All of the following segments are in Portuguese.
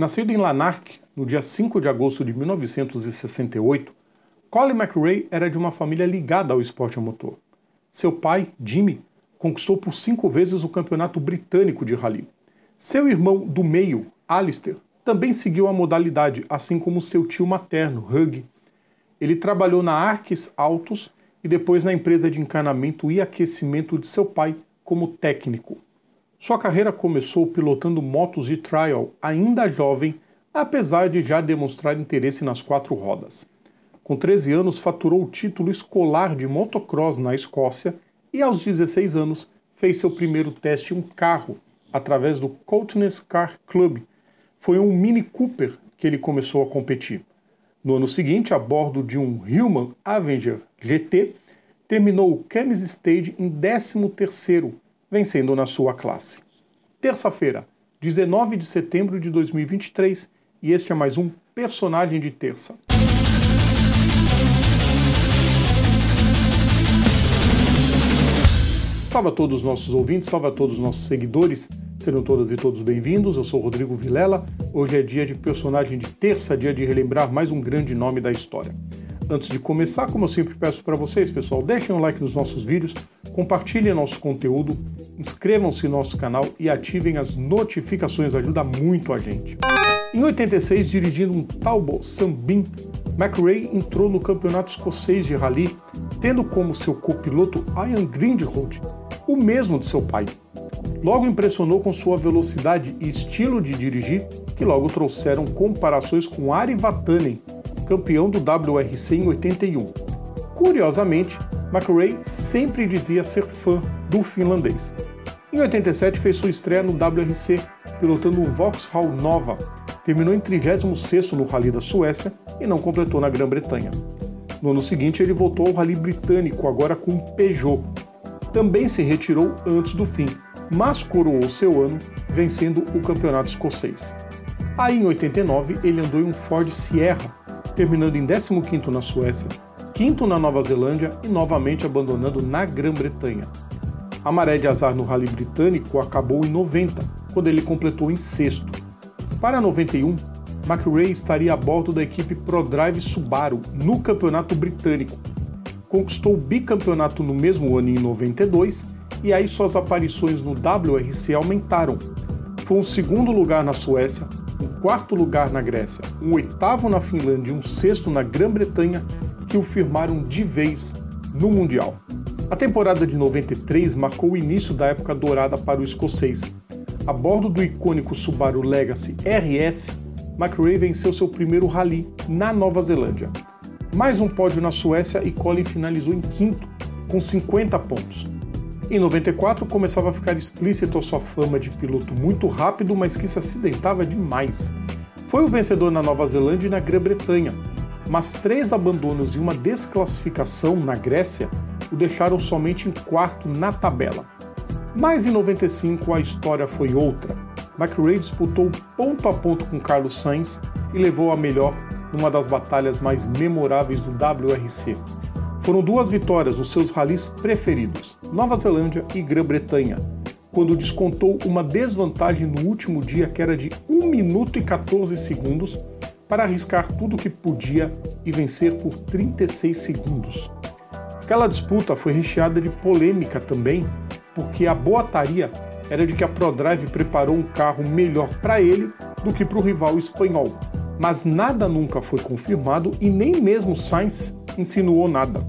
Nascido em Lanark no dia 5 de agosto de 1968, Colin McRae era de uma família ligada ao esporte a motor. Seu pai, Jimmy, conquistou por cinco vezes o campeonato britânico de rally. Seu irmão do meio, Alistair, também seguiu a modalidade, assim como seu tio materno, Hug. Ele trabalhou na Arques Autos e depois na empresa de encanamento e aquecimento de seu pai como técnico. Sua carreira começou pilotando motos de trial ainda jovem, apesar de já demonstrar interesse nas quatro rodas. Com 13 anos, faturou o título escolar de motocross na Escócia e, aos 16 anos, fez seu primeiro teste em um carro através do Coutness Car Club. Foi um Mini Cooper que ele começou a competir. No ano seguinte, a bordo de um Hillman Avenger GT, terminou o Canis Stage em 13º, vencendo na sua classe. Terça-feira, 19 de setembro de 2023, e este é mais um Personagem de Terça. Salve a todos os nossos ouvintes, salve a todos os nossos seguidores, sejam todas e todos bem-vindos. Eu sou Rodrigo Vilela. Hoje é dia de personagem de terça, dia de relembrar mais um grande nome da história. Antes de começar, como eu sempre peço para vocês, pessoal, deixem um like nos nossos vídeos, compartilhem nosso conteúdo, inscrevam-se no nosso canal e ativem as notificações, ajuda muito a gente. Em 86, dirigindo um Talbot Sunbeam, McRae entrou no campeonato escocês de rally, tendo como seu copiloto Ian Grindrod, o mesmo de seu pai. Logo impressionou com sua velocidade e estilo de dirigir, que logo trouxeram comparações com Ari Vatanen, campeão do WRC em 81. Curiosamente, McRae sempre dizia ser fã do finlandês. Em 87 fez sua estreia no WRC, pilotando um Vauxhall Nova. Terminou em 36º no Rally da Suécia e não completou na Grã-Bretanha. No ano seguinte ele voltou ao Rally britânico, agora com Peugeot, também se retirou antes do fim, mas coroou seu ano vencendo o campeonato escocês. Aí em 89 ele andou em um Ford Sierra, terminando em 15º na Suécia, quinto na Nova Zelândia e novamente abandonando na Grã-Bretanha. A maré de azar no Rally britânico acabou em 90, quando ele completou em sexto. Para 91, McRae estaria a bordo da equipe ProDrive Subaru no Campeonato Britânico, conquistou o bicampeonato no mesmo ano em 92 e aí suas aparições no WRC aumentaram. Foi um segundo lugar na Suécia, um quarto lugar na Grécia, um oitavo na Finlândia e um sexto na Grã-Bretanha que o firmaram de vez no Mundial. A temporada de 93 marcou o início da época dourada para o escocês. A bordo do icônico Subaru Legacy RS, McRae venceu seu primeiro rally na Nova Zelândia mais um pódio na Suécia e Colin finalizou em quinto, com 50 pontos. Em 94 começava a ficar explícito a sua fama de piloto muito rápido, mas que se acidentava demais. Foi o vencedor na Nova Zelândia e na Grã-Bretanha, mas três abandonos e uma desclassificação na Grécia o deixaram somente em quarto na tabela. Mas em 95 a história foi outra. McRae disputou ponto a ponto com Carlos Sainz e levou a melhor numa das batalhas mais memoráveis do WRC. Foram duas vitórias nos seus ralis preferidos, Nova Zelândia e Grã-Bretanha, quando descontou uma desvantagem no último dia que era de 1 minuto e 14 segundos para arriscar tudo o que podia e vencer por 36 segundos. Aquela disputa foi recheada de polêmica também, porque a boataria era de que a ProDrive preparou um carro melhor para ele do que para o rival espanhol, mas nada nunca foi confirmado e nem mesmo Sainz insinuou nada.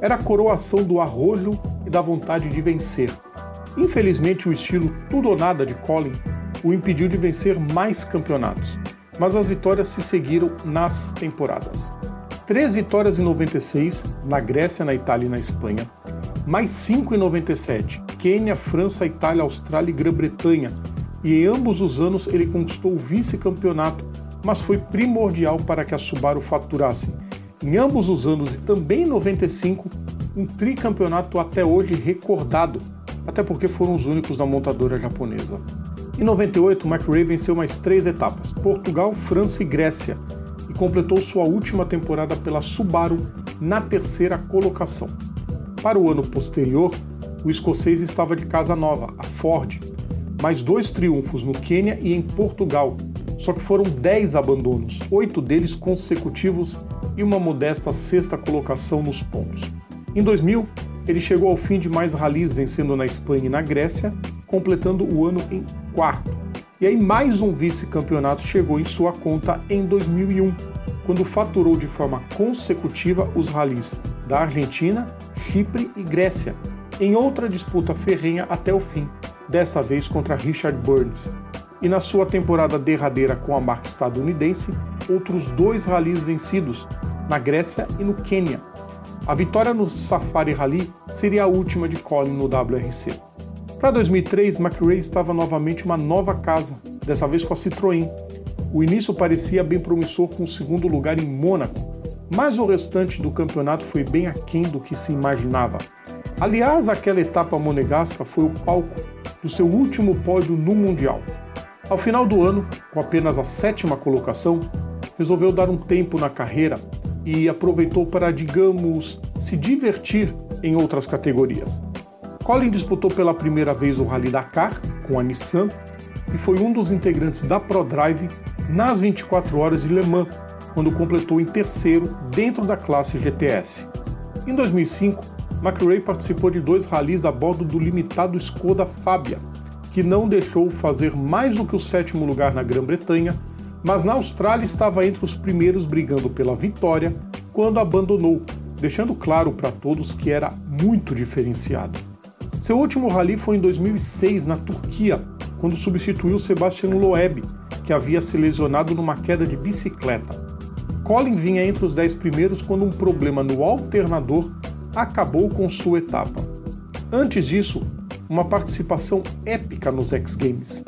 Era a coroação do arrojo e da vontade de vencer. Infelizmente, o estilo tudo ou nada de Colin o impediu de vencer mais campeonatos, mas as vitórias se seguiram nas temporadas. Três vitórias em 96, na Grécia, na Itália e na Espanha, mais cinco em 97, Quênia, França, Itália, Austrália e Grã-Bretanha, e em ambos os anos ele conquistou o vice-campeonato mas foi primordial para que a Subaru faturasse, em ambos os anos e também em 95, um tricampeonato até hoje recordado, até porque foram os únicos da montadora japonesa. Em 98, McRae venceu mais três etapas: Portugal, França e Grécia, e completou sua última temporada pela Subaru na terceira colocação. Para o ano posterior, o escocês estava de casa nova, a Ford, mais dois triunfos no Quênia e em Portugal, Só que foram 10 abandonos, oito deles consecutivos e uma modesta sexta colocação nos pontos. Em 2000, ele chegou ao fim de mais ralis, vencendo na Espanha e na Grécia, completando o ano em quarto. E aí mais um vice-campeonato chegou em sua conta em 2001, quando faturou de forma consecutiva os ralis da Argentina, Chipre e Grécia, em outra disputa ferrenha até o fim, desta vez contra Richard Burns. E na sua temporada derradeira com a marca estadunidense, outros dois ralis vencidos, na Grécia e no Quênia. A vitória no Safari Rally seria a última de Colin no WRC. Para 2003, McRae estava novamente uma nova casa, dessa vez com a Citroën. O início parecia bem promissor com o segundo lugar em Mônaco, mas o restante do campeonato foi bem aquém do que se imaginava. Aliás, aquela etapa monegasca foi o palco do seu último pódio no Mundial. Ao final do ano, com apenas a sétima colocação, resolveu dar um tempo na carreira e aproveitou para, digamos, se divertir em outras categorias. Colin disputou pela primeira vez o Rally Dakar com a Nissan e foi um dos integrantes da ProDrive nas 24 horas de Le Mans, quando completou em terceiro dentro da classe GTS. Em 2005, McRae participou de dois rallies a bordo do limitado Skoda Fabia, que não deixou fazer mais do que o sétimo lugar na Grã-Bretanha, mas na Austrália estava entre os primeiros brigando pela vitória quando abandonou, deixando claro para todos que era muito diferenciado. Seu último rally foi em 2006 na Turquia, quando substituiu Sebastian Loeb, que havia se lesionado numa queda de bicicleta. Colin vinha entre os 10 primeiros quando um problema no alternador acabou com sua etapa. Antes disso, uma participação épica nos X Games.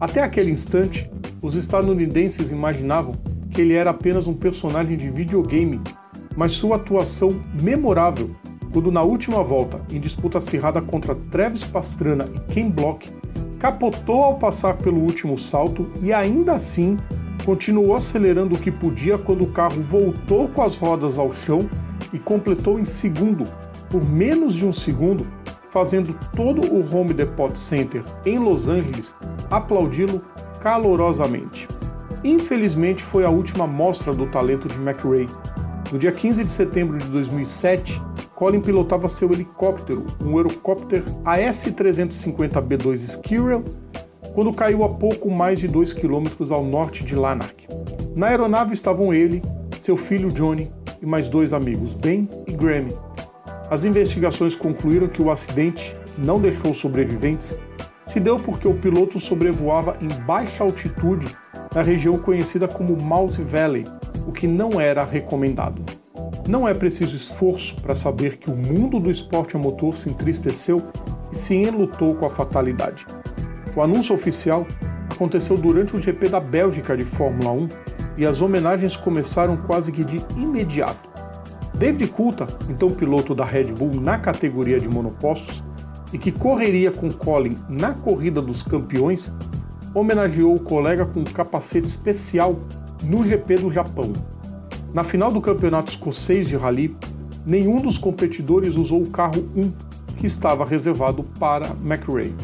Até aquele instante, os estadunidenses imaginavam que ele era apenas um personagem de videogame, mas sua atuação memorável quando na última volta, em disputa acirrada contra Travis Pastrana e Ken Block, capotou ao passar pelo último salto e ainda assim continuou acelerando o que podia quando o carro voltou com as rodas ao chão e completou em segundo, por menos de um segundo, fazendo todo o Home Depot Center em Los Angeles aplaudi-lo calorosamente. Infelizmente foi a última mostra do talento de McRae. No dia 15 de setembro de 2007, Colin pilotava seu helicóptero, um Eurocopter AS-350B2 Skirrel, quando caiu a pouco mais de 2 km ao norte de Lanark. Na aeronave estavam ele, seu filho Johnny e mais dois amigos, Ben e Grammy. As investigações concluíram que o acidente não deixou sobreviventes se deu porque o piloto sobrevoava em baixa altitude na região conhecida como Mouse Valley, o que não era recomendado. Não é preciso esforço para saber que o mundo do esporte a motor se entristeceu e se enlutou com a fatalidade. O anúncio oficial aconteceu durante o GP da Bélgica de Fórmula 1 e as homenagens começaram quase que de imediato. David Coulthard, então piloto da Red Bull na categoria de monopostos e que correria com Colin na corrida dos campeões, homenageou o colega com um capacete especial no GP do Japão. Na final do campeonato escocês de rally, nenhum dos competidores usou o carro 1 que estava reservado para McRae.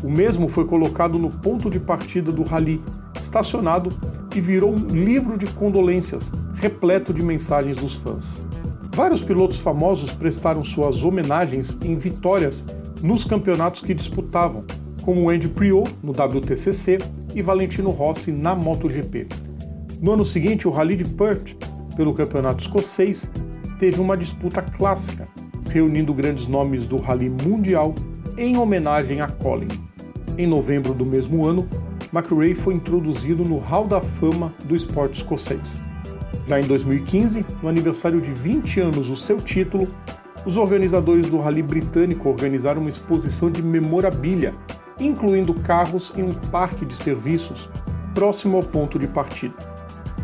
O mesmo foi colocado no ponto de partida do rally, estacionado e virou um livro de condolências, repleto de mensagens dos fãs. Vários pilotos famosos prestaram suas homenagens em vitórias nos campeonatos que disputavam, como Andy Priot no WTCC e Valentino Rossi na MotoGP. No ano seguinte, o Rally de Perth pelo campeonato escocês, teve uma disputa clássica, reunindo grandes nomes do rally mundial em homenagem a Colin. Em novembro do mesmo ano, McRae foi introduzido no Hall da Fama do esporte escocês. Já em 2015, no aniversário de 20 anos do seu título, os organizadores do Rally Britânico organizaram uma exposição de memorabilia, incluindo carros em um parque de serviços próximo ao ponto de partida.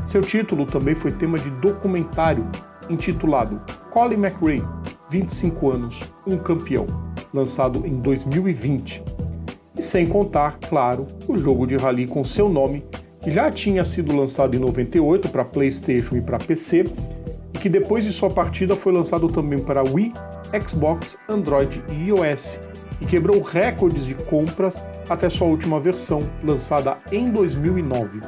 Seu título também foi tema de documentário intitulado Colin McRae, 25 anos, um campeão, lançado em 2020. E sem contar, claro, o jogo de rally com seu nome, que já tinha sido lançado em 98 para PlayStation e para PC, e que depois de sua partida foi lançado também para Wii, Xbox, Android e iOS, e quebrou recordes de compras até sua última versão, lançada em 2009.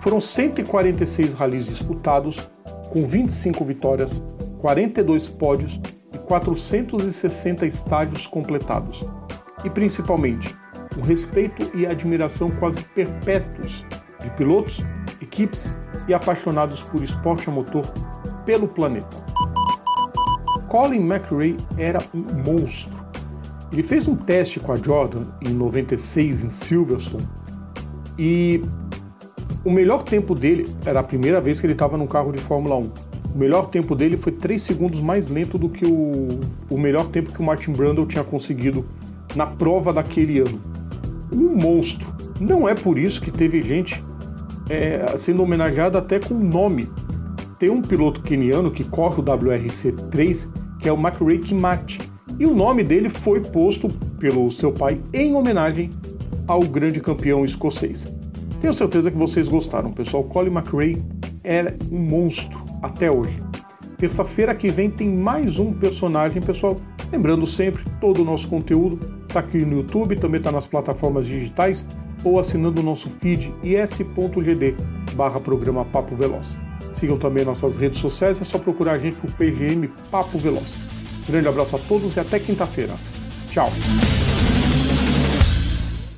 Foram 146 ralis disputados, com 25 vitórias, 42 pódios e 460 estágios completados. E principalmente, o respeito e admiração quase perpétuos de pilotos, equipes e apaixonados por esporte a motor pelo planeta. Colin McRae era um monstro. Ele fez um teste com a Jordan em 96 em Silverstone e o melhor tempo dele era a primeira vez que ele estava num carro de Fórmula 1. O melhor tempo dele foi 3 segundos mais lento do que o, o melhor tempo que o Martin Brundle tinha conseguido na prova daquele ano. Um monstro. Não é por isso que teve gente é, sendo homenageada até com nome. Tem um piloto keniano que corre o WRC3, que é o McRae Kimati, e o nome dele foi posto pelo seu pai em homenagem ao grande campeão escocês. Tenho certeza que vocês gostaram, pessoal. Colin McRae é um monstro até hoje. Terça-feira que vem tem mais um personagem, pessoal. Lembrando sempre, todo o nosso conteúdo está aqui no YouTube, também está nas plataformas digitais ou assinando o nosso feed is.gd barra programa Papo Veloz. Sigam também nossas redes sociais, é só procurar a gente por PGM Papo Veloz. Grande abraço a todos e até quinta-feira. Tchau!